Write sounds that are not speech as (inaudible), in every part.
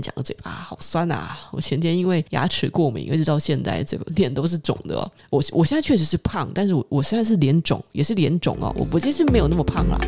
讲的嘴巴好酸啊！我前天因为牙齿过敏，一直到现在嘴巴脸都是肿的。我我现在确实是胖，但是我我现在是脸肿，也是脸肿哦。我我其实没有那么胖啦。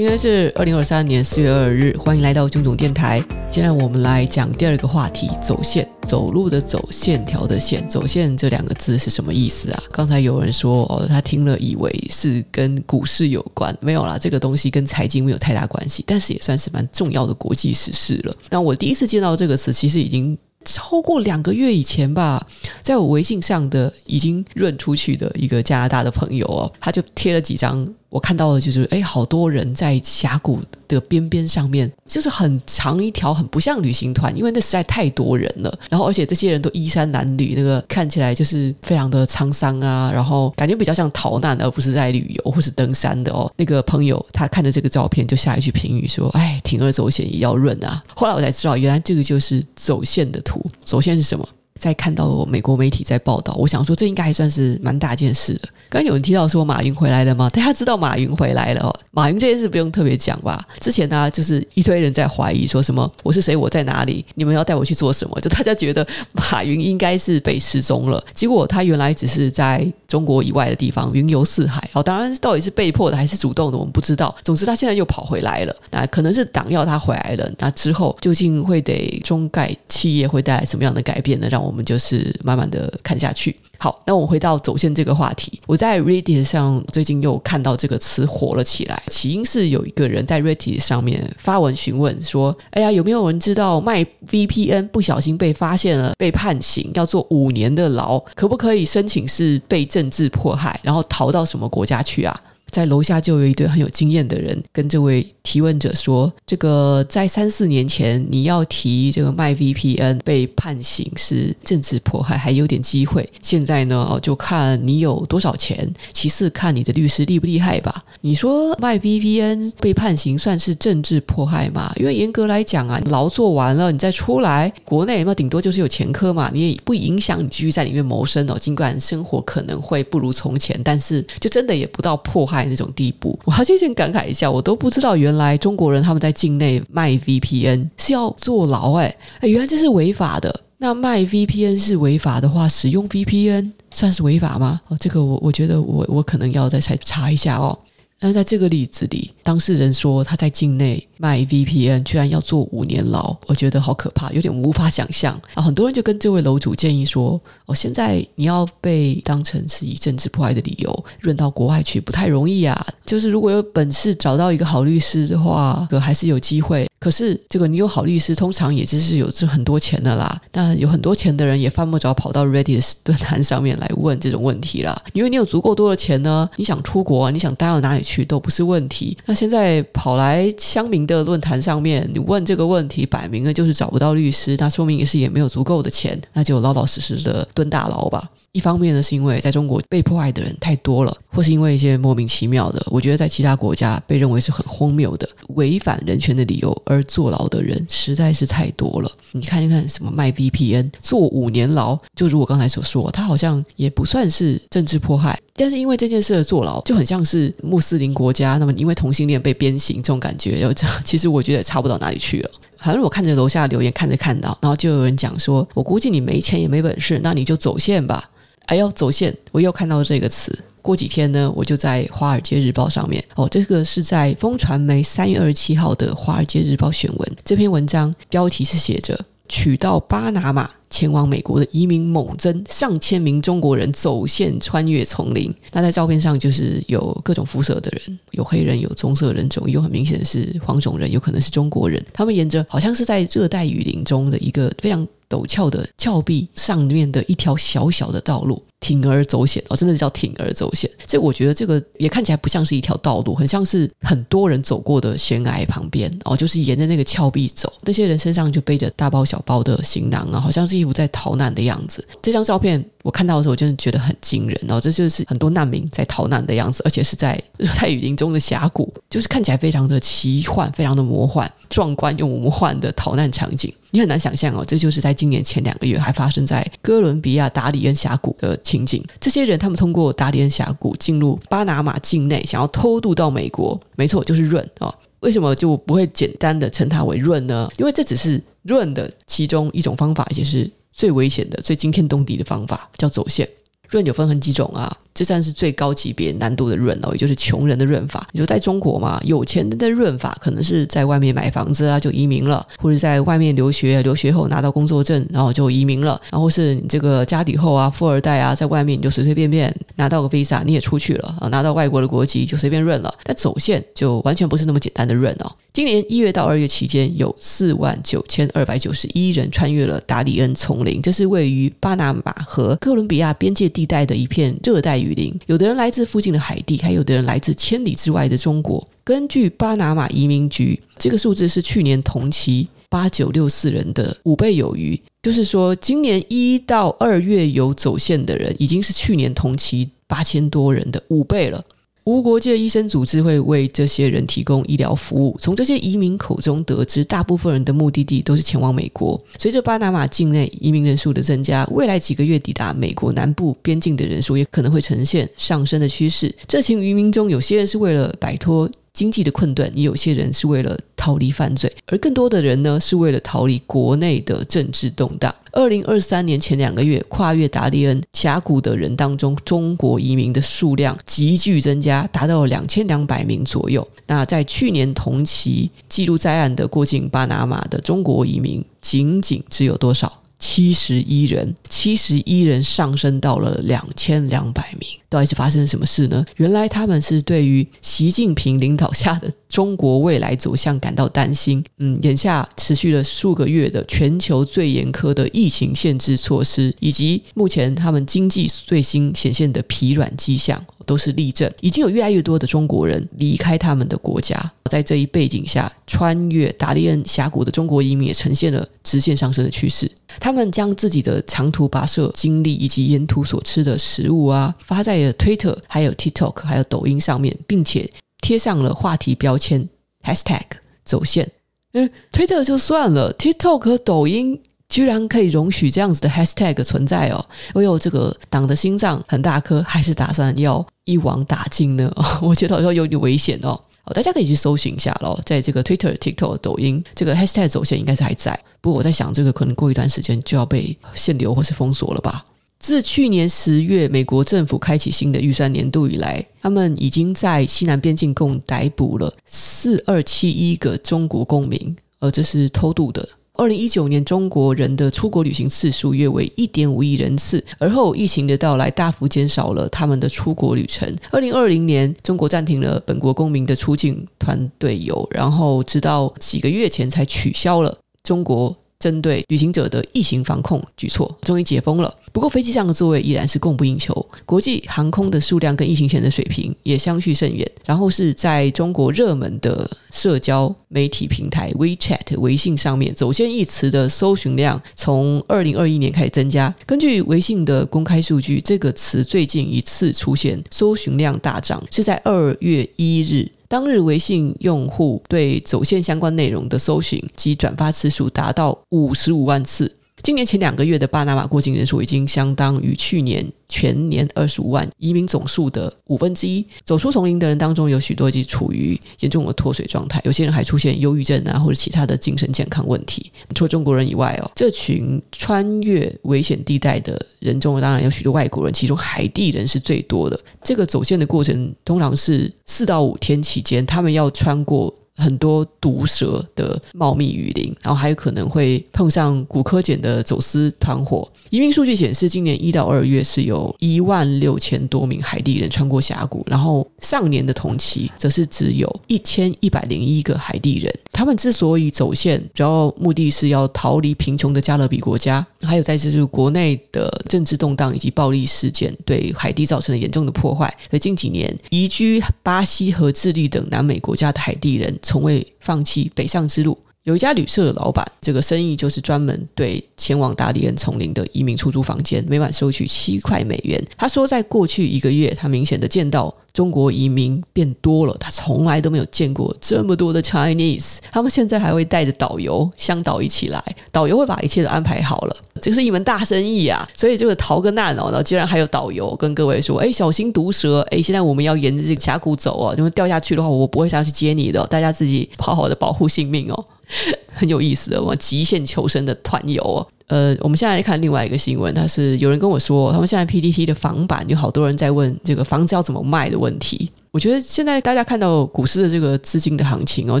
今天是二零二三年四月二日，欢迎来到军总电台。现在我们来讲第二个话题：走线，走路的走，线条的线。走线这两个字是什么意思啊？刚才有人说哦，他听了以为是跟股市有关，没有啦，这个东西跟财经没有太大关系，但是也算是蛮重要的国际时事了。那我第一次见到这个词，其实已经。超过两个月以前吧，在我微信上的已经润出去的一个加拿大的朋友哦，他就贴了几张，我看到的就是，哎，好多人在峡谷的边边上面，就是很长一条，很不像旅行团，因为那实在太多人了。然后，而且这些人都衣衫褴褛，那个看起来就是非常的沧桑啊，然后感觉比较像逃难，而不是在旅游或是登山的哦。那个朋友他看着这个照片，就下一句评语说：“哎，铤而走险也要润啊。”后来我才知道，原来这个就是走线的图。走线是什么？在看到美国媒体在报道，我想说这应该还算是蛮大件事的。刚刚有人提到说马云回来了吗？大家知道马云回来了哦。马云这件事不用特别讲吧？之前呢、就是一堆人在怀疑说什么我是谁，我在哪里？你们要带我去做什么？就大家觉得马云应该是被失踪了。结果他原来只是在中国以外的地方云游四海。哦，当然到底是被迫的还是主动的，我们不知道。总之他现在又跑回来了。那可能是党要他回来了。那之后究竟会给中概企业会带来什么样的改变呢？让我我们就是慢慢的看下去。好，那我回到走线这个话题。我在 Reddit 上最近又看到这个词火了起来。起因是有一个人在 Reddit 上面发文询问说：“哎呀，有没有人知道卖 VPN 不小心被发现了，被判刑要坐五年的牢，可不可以申请是被政治迫害，然后逃到什么国家去啊？”在楼下就有一对很有经验的人跟这位提问者说：“这个在三四年前，你要提这个卖 VPN 被判刑是政治迫害，还有点机会。现在呢，就看你有多少钱，其次看你的律师厉不厉害吧。你说卖 VPN 被判刑算是政治迫害吗？因为严格来讲啊，牢做完了你再出来，国内嘛，顶多就是有前科嘛，你也不影响你继续在里面谋生哦。尽管生活可能会不如从前，但是就真的也不到迫害。”那种地步，我还是先感慨一下，我都不知道原来中国人他们在境内卖 VPN 是要坐牢哎哎，原来这是违法的。那卖 VPN 是违法的话，使用 VPN 算是违法吗？哦，这个我我觉得我我可能要再再查一下哦。那在这个例子里，当事人说他在境内卖 VPN，居然要坐五年牢，我觉得好可怕，有点无法想象。啊，很多人就跟这位楼主建议说：“哦，现在你要被当成是以政治迫害的理由润到国外去，不太容易啊。就是如果有本事找到一个好律师的话，可还是有机会。”可是，这个你有好律师，通常也就是有这很多钱的啦。那有很多钱的人也犯不着跑到 Reddit 论坛上面来问这种问题啦。因为你有足够多的钱呢，你想出国，你想待到哪里去都不是问题。那现在跑来乡民的的论坛上面，你问这个问题，摆明了就是找不到律师，那说明也是也没有足够的钱，那就老老实实的蹲大牢吧。一方面呢，是因为在中国被迫害的人太多了，或是因为一些莫名其妙的，我觉得在其他国家被认为是很荒谬的违反人权的理由而坐牢的人实在是太多了。你看一看，什么卖 VPN 坐五年牢，就如我刚才所说，他好像也不算是政治迫害，但是因为这件事而坐牢，就很像是穆斯林国家，那么因为同性恋被鞭刑这种感觉，要这，其实我觉得也差不到哪里去了。反正我看着楼下留言，看着看到，然后就有人讲说，我估计你没钱也没本事，那你就走线吧。哎呦，走线！我又看到这个词。过几天呢，我就在《华尔街日报》上面哦，这个是在风传媒三月二十七号的《华尔街日报》选文。这篇文章标题是写着“取道巴拿马前往美国的移民猛增，上千名中国人走线穿越丛林”。那在照片上就是有各种肤色的人，有黑人，有棕色人种，有很明显是黄种人，有可能是中国人。他们沿着好像是在热带雨林中的一个非常陡峭的峭壁上面的一条小小的道路。铤而走险哦，真的叫铤而走险。这我觉得这个也看起来不像是一条道路，很像是很多人走过的悬崖旁边哦，就是沿着那个峭壁走。那些人身上就背着大包小包的行囊啊，好像是一副在逃难的样子。这张照片我看到的时候，我真的觉得很惊人哦，这就是很多难民在逃难的样子，而且是在热带雨林中的峡谷，就是看起来非常的奇幻，非常的魔幻、壮观又魔幻的逃难场景。你很难想象哦，这就是在今年前两个月还发生在哥伦比亚达里恩峡谷的。情景。这些人他们通过达连峡谷进入巴拿马境内，想要偷渡到美国。没错，就是润啊、为什么就不会简单的称它为润呢？因为这只是润的其中一种方法，也是最危险的、最惊天动地的方法，叫走线。润有分很几种啊。这算是最高级别难度的润哦，也就是穷人的润法。你说在中国嘛，有钱人的润法可能是在外面买房子啊就移民了，或者在外面留学，留学后拿到工作证，然后就移民了。然后是你这个家底厚啊，富二代啊，在外面你就随随便便拿到个 visa，你也出去了啊，拿到外国的国籍就随便润了。但走线就完全不是那么简单的润哦。今年一月到二月期间，有四万九千二百九十一人穿越了达里 (laughs) 恩丛林，这是位于巴拿马和哥伦比亚边界地带的一片热带雨林。有的人来自附近的海地，还有的人来自千里之外的中国。根据巴拿马移民局，这个数字是去年同期八九六四人的五倍有余。就是说，今年一到二月有走线的人，已经是去年同期八千多人的五倍了。无国界医生组织会为这些人提供医疗服务。从这些移民口中得知，大部分人的目的地都是前往美国。随着巴拿马境内移民人数的增加，未来几个月抵达美国南部边境的人数也可能会呈现上升的趋势。这群移民中，有些人是为了摆脱经济的困顿，也有些人是为了逃离犯罪，而更多的人呢，是为了逃离国内的政治动荡。二零二三年前两个月，跨越达利恩峡谷的人当中，中国移民的数量急剧增加，达到了两千两百名左右。那在去年同期记录在案的过境巴拿马的中国移民，仅仅只有多少？七十一人，七十一人上升到了两千两百名。到底是发生了什么事呢？原来他们是对于习近平领导下的中国未来走向感到担心。嗯，眼下持续了数个月的全球最严苛的疫情限制措施，以及目前他们经济最新显现的疲软迹象，都是例证。已经有越来越多的中国人离开他们的国家。在这一背景下，穿越达利恩峡谷的中国移民也呈现了直线上升的趋势。他们将自己的长途跋涉经历以及沿途所吃的食物啊，发在。Twitter 还有 TikTok 还有抖音上面，并且贴上了话题标签 Hashtag 走线。嗯，Twitter 就算了，TikTok 和抖音居然可以容许这样子的 Hashtag 存在哦！哎呦，这个党的心脏很大颗，还是打算要一网打尽呢？哦，(laughs) 我觉得好像有点危险哦。大家可以去搜寻一下喽，在这个 Twitter、TikTok、抖音，这个 Hashtag 走线应该是还在。不过我在想，这个可能过一段时间就要被限流或是封锁了吧。自去年十月，美国政府开启新的预算年度以来，他们已经在西南边境共逮捕了四二七一个中国公民，而这是偷渡的。二零一九年，中国人的出国旅行次数约为一点五亿人次，而后疫情的到来大幅减少了他们的出国旅程。二零二零年，中国暂停了本国公民的出境团队游，然后直到几个月前才取消了中国。针对旅行者的疫情防控举措，终于解封了。不过飞机上的座位依然是供不应求，国际航空的数量跟疫情前的水平也相去甚远。然后是在中国热门的社交媒体平台 WeChat 微信上面，走线一词的搜寻量从二零二一年开始增加。根据微信的公开数据，这个词最近一次出现搜寻量大涨是在二月一日。当日微信用户对走线相关内容的搜寻及转发次数达到五十五万次。今年前两个月的巴拿马过境人数已经相当于去年全年二十五万移民总数的五分之一。走出丛林的人当中，有许多已经处于严重的脱水状态，有些人还出现忧郁症啊，或者其他的精神健康问题。除了中国人以外哦，这群穿越危险地带的人中，当然有许多外国人，其中海地人是最多的。这个走线的过程通常是四到五天期间，他们要穿过。很多毒蛇的茂密雨林，然后还有可能会碰上古柯碱的走私团伙。移民数据显示，今年一到二月是有一万六千多名海地人穿过峡谷，然后上年的同期则是只有一千一百零一个海地人。他们之所以走线，主要目的是要逃离贫穷的加勒比国家，还有在就是国内的政治动荡以及暴力事件对海地造成了严重的破坏。所以近几年移居巴西和智利等南美国家的海地人。从未放弃北上之路，有一家旅社的老板，这个生意就是专门对前往大利恩丛林的移民出租房间，每晚收取七块美元。他说，在过去一个月，他明显的见到中国移民变多了，他从来都没有见过这么多的 Chinese。他们现在还会带着导游、向导一起来，导游会把一切都安排好了，这是一门大生意啊！所以这个逃个难哦，然后竟然还有导游跟各位说：“哎，小心毒蛇！哎，现在我们要沿着这个峡谷走哦，因为掉下去的话，我不会下去接你的，大家自己好好的保护性命哦。” (laughs) 很有意思的，我极限求生的团游哦。呃，我们现在看另外一个新闻，他是有人跟我说，他们现在 PDT 的房版有好多人在问这个房子要怎么卖的问题。我觉得现在大家看到股市的这个资金的行情哦，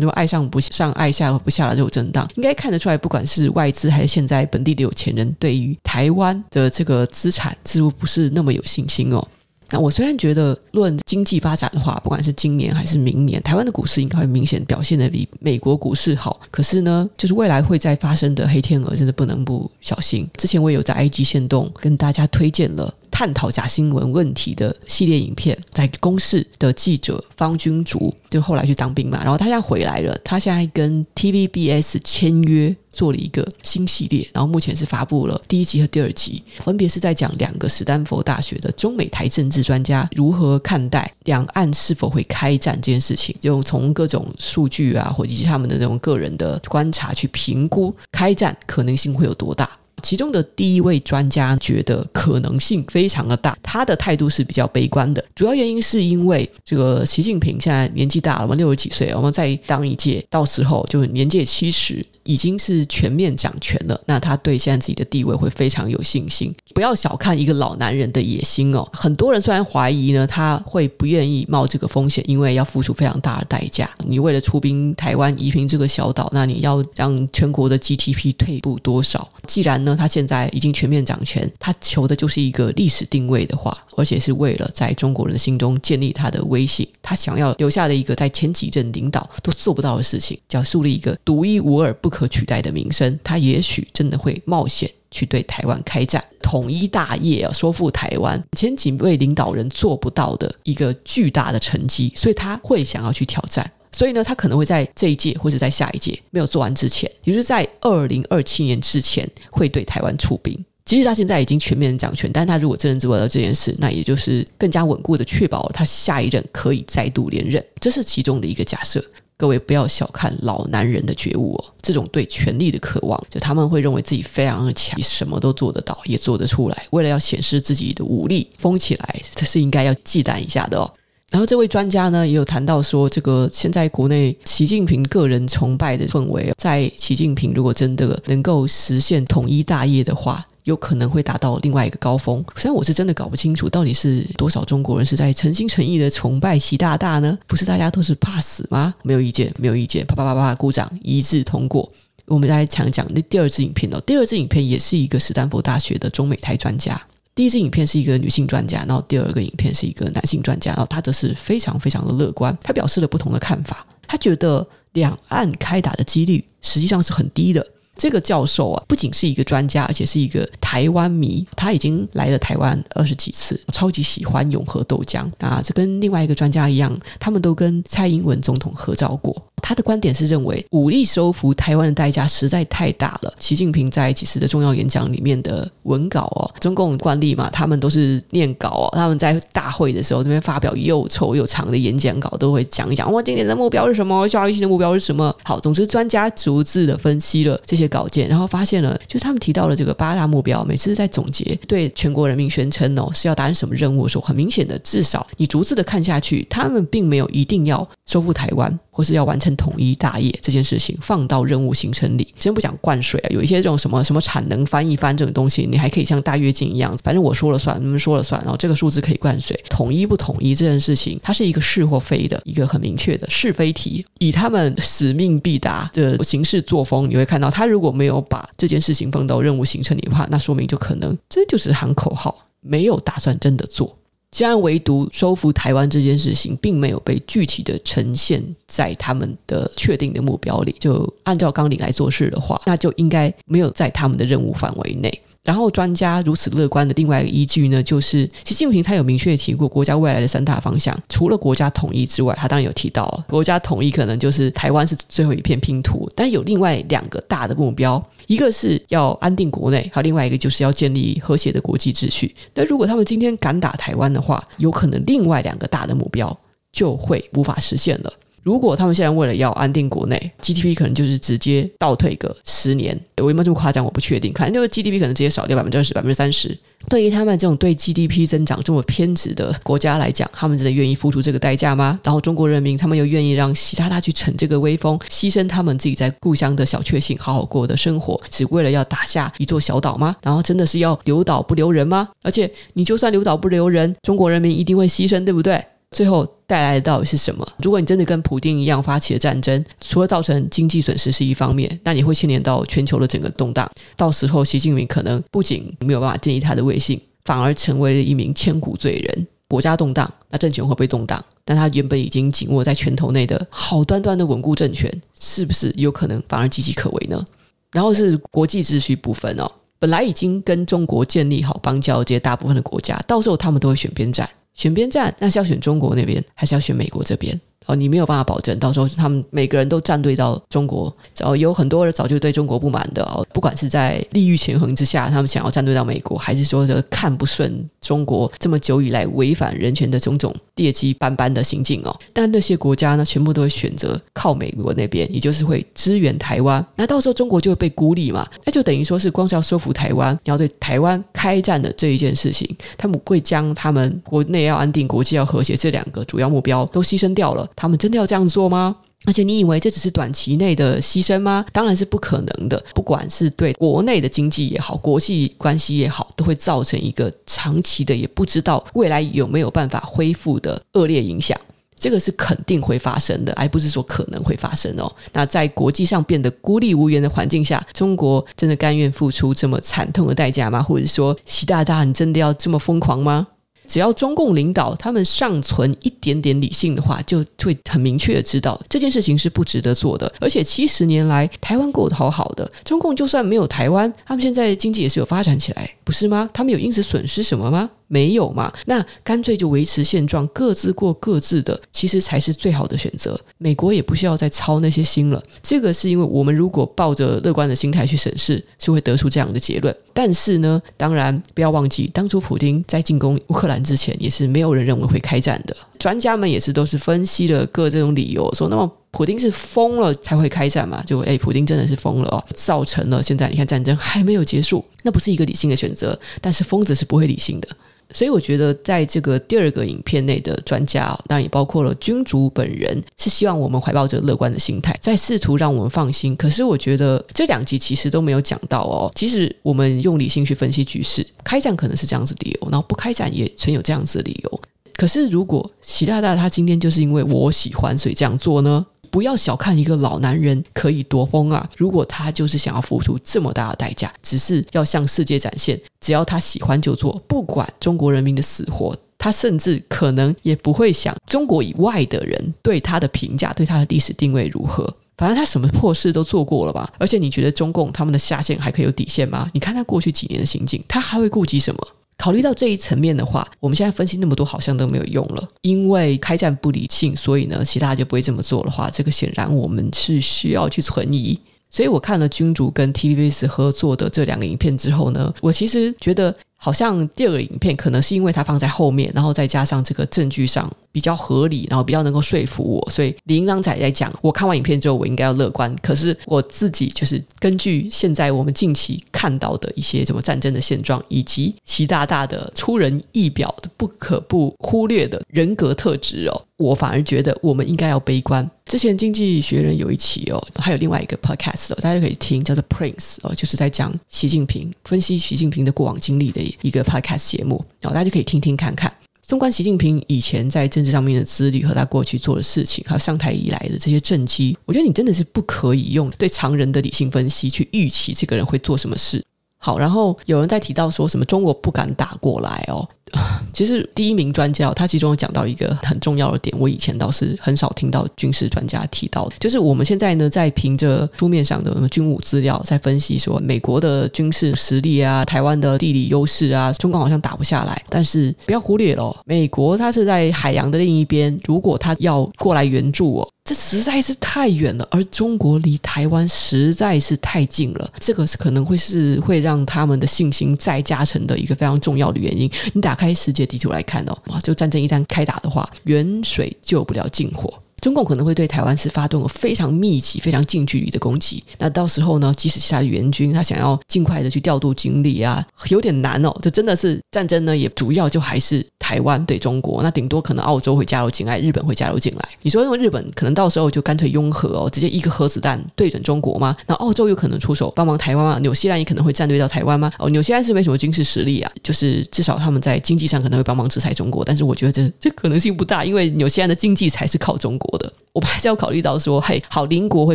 就爱上不上、爱下不下的这种震荡，应该看得出来，不管是外资还是现在本地的有钱人，对于台湾的这个资产似乎不是那么有信心哦。那我虽然觉得论经济发展的话，不管是今年还是明年，台湾的股市应该会明显表现的比美国股市好。可是呢，就是未来会再发生的黑天鹅，真的不能不小心。之前我也有在 IG 限动跟大家推荐了。探讨假新闻问题的系列影片，在公视的记者方君竹就后来去当兵嘛，然后他现在回来了，他现在跟 TVBS 签约做了一个新系列，然后目前是发布了第一集和第二集，分别是在讲两个史丹佛大学的中美台政治专家如何看待两岸是否会开战这件事情，就从各种数据啊，或以及他们的这种个人的观察去评估开战可能性会有多大。其中的第一位专家觉得可能性非常的大，他的态度是比较悲观的。主要原因是因为这个习近平现在年纪大了嘛，六十几岁，我们再当一届，到时候就年届七十，已经是全面掌权了。那他对现在自己的地位会非常有信心。不要小看一个老男人的野心哦。很多人虽然怀疑呢，他会不愿意冒这个风险，因为要付出非常大的代价。你为了出兵台湾夷平这个小岛，那你要让全国的 GDP 退步多少？既然呢。他现在已经全面掌权，他求的就是一个历史定位的话，而且是为了在中国人心中建立他的威信。他想要留下的一个在前几任领导都做不到的事情，叫树立一个独一无二、不可取代的名声。他也许真的会冒险去对台湾开战，统一大业啊，收复台湾，前几位领导人做不到的一个巨大的成绩，所以他会想要去挑战。所以呢，他可能会在这一届或者在下一届没有做完之前，也就是在二零二七年之前，会对台湾出兵。即使他现在已经全面掌权，但他如果真的做到这件事，那也就是更加稳固的确保他下一任可以再度连任。这是其中的一个假设。各位不要小看老男人的觉悟哦，这种对权力的渴望，就他们会认为自己非常的强，什么都做得到，也做得出来。为了要显示自己的武力，疯起来，这是应该要忌惮一下的哦。然后这位专家呢，也有谈到说，这个现在国内习近平个人崇拜的氛围，在习近平如果真的能够实现统一大业的话，有可能会达到另外一个高峰。虽然我是真的搞不清楚，到底是多少中国人是在诚心诚意的崇拜习大大呢？不是大家都是怕死吗？没有意见，没有意见，啪啪啪啪，鼓掌，一致通过。我们来讲讲那第二支影片哦，第二支影片也是一个史丹佛大学的中美台专家。第一支影片是一个女性专家，然后第二个影片是一个男性专家，然后他则是非常非常的乐观，他表示了不同的看法。他觉得两岸开打的几率实际上是很低的。这个教授啊，不仅是一个专家，而且是一个台湾迷，他已经来了台湾二十几次，超级喜欢永和豆浆。啊这跟另外一个专家一样，他们都跟蔡英文总统合照过。他的观点是认为武力收复台湾的代价实在太大了。习近平在几次的重要演讲里面的文稿哦，中共惯例嘛，他们都是念稿哦。他们在大会的时候这边发表又臭又长的演讲稿，都会讲一讲我今年的目标是什么，下一期的目标是什么。好，总之专家逐字的分析了这些稿件，然后发现了，就是他们提到了这个八大目标，每次在总结对全国人民宣称哦是要达成什么任务的时候，很明显的，至少你逐字的看下去，他们并没有一定要收复台湾。或是要完成统一大业这件事情，放到任务行程里。先不讲灌水啊，有一些这种什么什么产能翻一翻这种东西，你还可以像大跃进一样，反正我说了算，你们说了算，然后这个数字可以灌水。统一不统一这件事情，它是一个是或非的一个很明确的是非题。以他们使命必达的行事作风，你会看到，他如果没有把这件事情放到任务行程里的话，那说明就可能这就是喊口号，没有打算真的做。既然唯独收复台湾这件事情，并没有被具体的呈现在他们的确定的目标里，就按照纲领来做事的话，那就应该没有在他们的任务范围内。然后专家如此乐观的另外一个依据呢，就是习近平他有明确提过国家未来的三大方向，除了国家统一之外，他当然有提到国家统一可能就是台湾是最后一片拼图，但有另外两个大的目标，一个是要安定国内，还有另外一个就是要建立和谐的国际秩序。那如果他们今天敢打台湾的话，有可能另外两个大的目标就会无法实现了。如果他们现在为了要安定国内，GDP 可能就是直接倒退个十年，我有没有这么夸张？我不确定。反正就是 GDP 可能直接少掉百分之二十、百分之三十。对于他们这种对 GDP 增长这么偏执的国家来讲，他们真的愿意付出这个代价吗？然后中国人民他们又愿意让习大大去逞这个威风，牺牲他们自己在故乡的小确幸、好好过的生活，只为了要打下一座小岛吗？然后真的是要留岛不留人吗？而且你就算留岛不留人，中国人民一定会牺牲，对不对？最后带来的到底是什么？如果你真的跟普丁一样发起了战争，除了造成经济损失是一方面，那你会牵连到全球的整个动荡。到时候，习近平可能不仅没有办法建立他的威信，反而成为了一名千古罪人。国家动荡，那政权会被动荡，但他原本已经紧握在拳头内的好端端的稳固政权，是不是有可能反而岌岌可危呢？然后是国际秩序部分哦，本来已经跟中国建立好邦交这些大部分的国家，到时候他们都会选边站。选边站，那是要选中国那边，还是要选美国这边？哦，你没有办法保证到时候他们每个人都站队到中国。哦，有很多人早就对中国不满的哦，不管是在利益权衡之下，他们想要站队到美国，还是说这看不顺中国这么久以来违反人权的种种劣迹斑斑的行径哦。但那些国家呢，全部都会选择靠美国那边，也就是会支援台湾。那到时候中国就会被孤立嘛？那就等于说是光是要收服台湾，你要对台湾开战的这一件事情，他们会将他们国内要安定、国际要和谐这两个主要目标都牺牲掉了。他们真的要这样做吗？而且你以为这只是短期内的牺牲吗？当然是不可能的。不管是对国内的经济也好，国际关系也好，都会造成一个长期的，也不知道未来有没有办法恢复的恶劣影响。这个是肯定会发生的，而不是说可能会发生哦。那在国际上变得孤立无援的环境下，中国真的甘愿付出这么惨痛的代价吗？或者说，习大大，你真的要这么疯狂吗？只要中共领导他们尚存一点点理性的话，就会很明确的知道这件事情是不值得做的。而且七十年来台湾过得好好的，中共就算没有台湾，他们现在经济也是有发展起来，不是吗？他们有因此损失什么吗？没有嘛？那干脆就维持现状，各自过各自的，其实才是最好的选择。美国也不需要再操那些心了。这个是因为我们如果抱着乐观的心态去审视，是会得出这样的结论。但是呢，当然不要忘记，当初普丁在进攻乌克兰之前，也是没有人认为会开战的。专家们也是都是分析了各这种理由，说那么普丁是疯了才会开战嘛？就诶，普丁真的是疯了哦，造成了现在你看战争还没有结束，那不是一个理性的选择。但是疯子是不会理性的。所以我觉得，在这个第二个影片内的专家，当然也包括了君主本人，是希望我们怀抱着乐观的心态，在试图让我们放心。可是我觉得这两集其实都没有讲到哦，即使我们用理性去分析局势，开战可能是这样子理由，然后不开战也存有这样子理由。可是如果习大大他今天就是因为我喜欢，所以这样做呢？不要小看一个老男人可以多疯啊！如果他就是想要付出这么大的代价，只是要向世界展现，只要他喜欢就做，不管中国人民的死活，他甚至可能也不会想中国以外的人对他的评价，对他的历史定位如何。反正他什么破事都做过了吧？而且你觉得中共他们的下限还可以有底线吗？你看他过去几年的行径，他还会顾及什么？考虑到这一层面的话，我们现在分析那么多好像都没有用了，因为开战不理性，所以呢，其他就不会这么做的话，这个显然我们是需要去存疑。所以我看了君主跟 TVBS 合作的这两个影片之后呢，我其实觉得好像第二个影片可能是因为它放在后面，然后再加上这个证据上比较合理，然后比较能够说服我，所以李营长仔在讲，我看完影片之后我应该要乐观。可是我自己就是根据现在我们近期看到的一些什么战争的现状，以及习大大的出人意表的不可不忽略的人格特质哦，我反而觉得我们应该要悲观。之前经济学人有一期哦，还有另外一个 podcast 哦，大家可以听，叫做 Prince 哦，就是在讲习近平分析习近平的过往经历的一个 podcast 节目，然后大家就可以听听看看。纵观习近平以前在政治上面的资历和他过去做的事情，还有上台以来的这些政绩，我觉得你真的是不可以用对常人的理性分析去预期这个人会做什么事。好，然后有人在提到说什么中国不敢打过来哦。(laughs) 其实第一名专家他其中有讲到一个很重要的点，我以前倒是很少听到军事专家提到，就是我们现在呢在凭着书面上的军武资料在分析说美国的军事实力啊，台湾的地理优势啊，中共好像打不下来，但是不要忽略了，美国它是在海洋的另一边，如果他要过来援助哦。这实在是太远了，而中国离台湾实在是太近了，这个是可能会是会让他们的信心再加成的一个非常重要的原因。你打开世界地图来看哦，哇，就战争一旦开打的话，远水救不了近火。中共可能会对台湾是发动了非常密集、非常近距离的攻击。那到时候呢，即使是他的援军，他想要尽快的去调度警力啊，有点难哦。这真的是战争呢，也主要就还是台湾对中国。那顶多可能澳洲会加入进来，日本会加入进来。你说因为日本可能到时候就干脆拥核哦，直接一个核子弹对准中国吗？那澳洲有可能出手帮忙台湾吗？纽西兰也可能会战队到台湾吗？哦，纽西兰是没什么军事实力啊，就是至少他们在经济上可能会帮忙制裁中国。但是我觉得这这可能性不大，因为纽西兰的经济才是靠中国的。我们还是要考虑到说，嘿，好，邻国会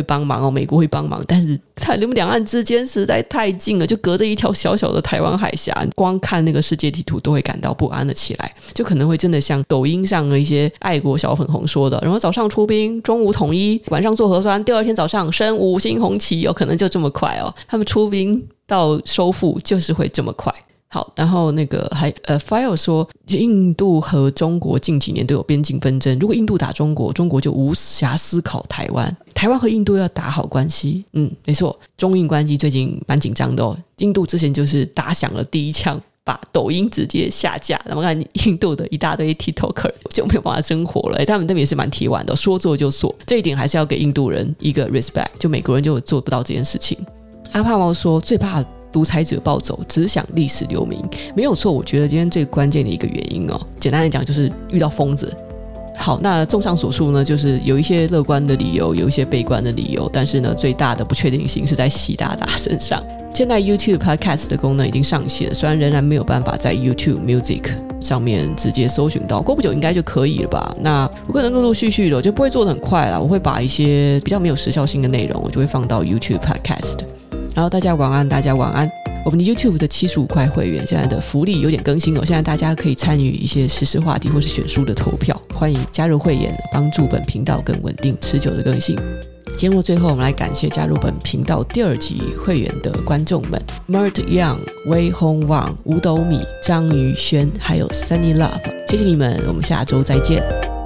帮忙哦，美国会帮忙，但是它你们两岸之间实在太近了，就隔着一条小小的台湾海峡，光看那个世界地图都会感到不安了起来，就可能会真的像抖音上的一些爱国小粉红说的，然后早上出兵，中午统一，晚上做核酸，第二天早上升五星红旗，有可能就这么快哦，他们出兵到收复就是会这么快。好，然后那个还呃，File 说，印度和中国近几年都有边境纷争。如果印度打中国，中国就无暇思考台湾。台湾和印度要打好关系，嗯，没错，中印关系最近蛮紧张的哦。印度之前就是打响了第一枪，把抖音直接下架。然后看印度的一大堆 TikToker (laughs) 就没有办法生活了。他们那边也是蛮铁腕的，说做就做。这一点还是要给印度人一个 respect。就美国人就做不到这件事情。阿帕猫说最怕。独裁者暴走，只想历史留名，没有错。我觉得今天最关键的一个原因哦，简单来讲就是遇到疯子。好，那综上所述呢，就是有一些乐观的理由，有一些悲观的理由，但是呢，最大的不确定性是在习大大身上。现在 YouTube Podcast 的功能已经上线，虽然仍然没有办法在 YouTube Music 上面直接搜寻到，过不久应该就可以了吧？那我可能陆陆续续的，我就不会做的很快啦。我会把一些比较没有时效性的内容，我就会放到 YouTube Podcast。然后大家晚安，大家晚安。我们的 YouTube 的七十五块会员现在的福利有点更新哦，现在大家可以参与一些实时话题或是选书的投票，欢迎加入会员，帮助本频道更稳定持久的更新。节目最后，我们来感谢加入本频道第二集会员的观众们：Mert Young、Wei Hong Wang、五斗米、张宇轩，还有 Sunny Love。谢谢你们，我们下周再见。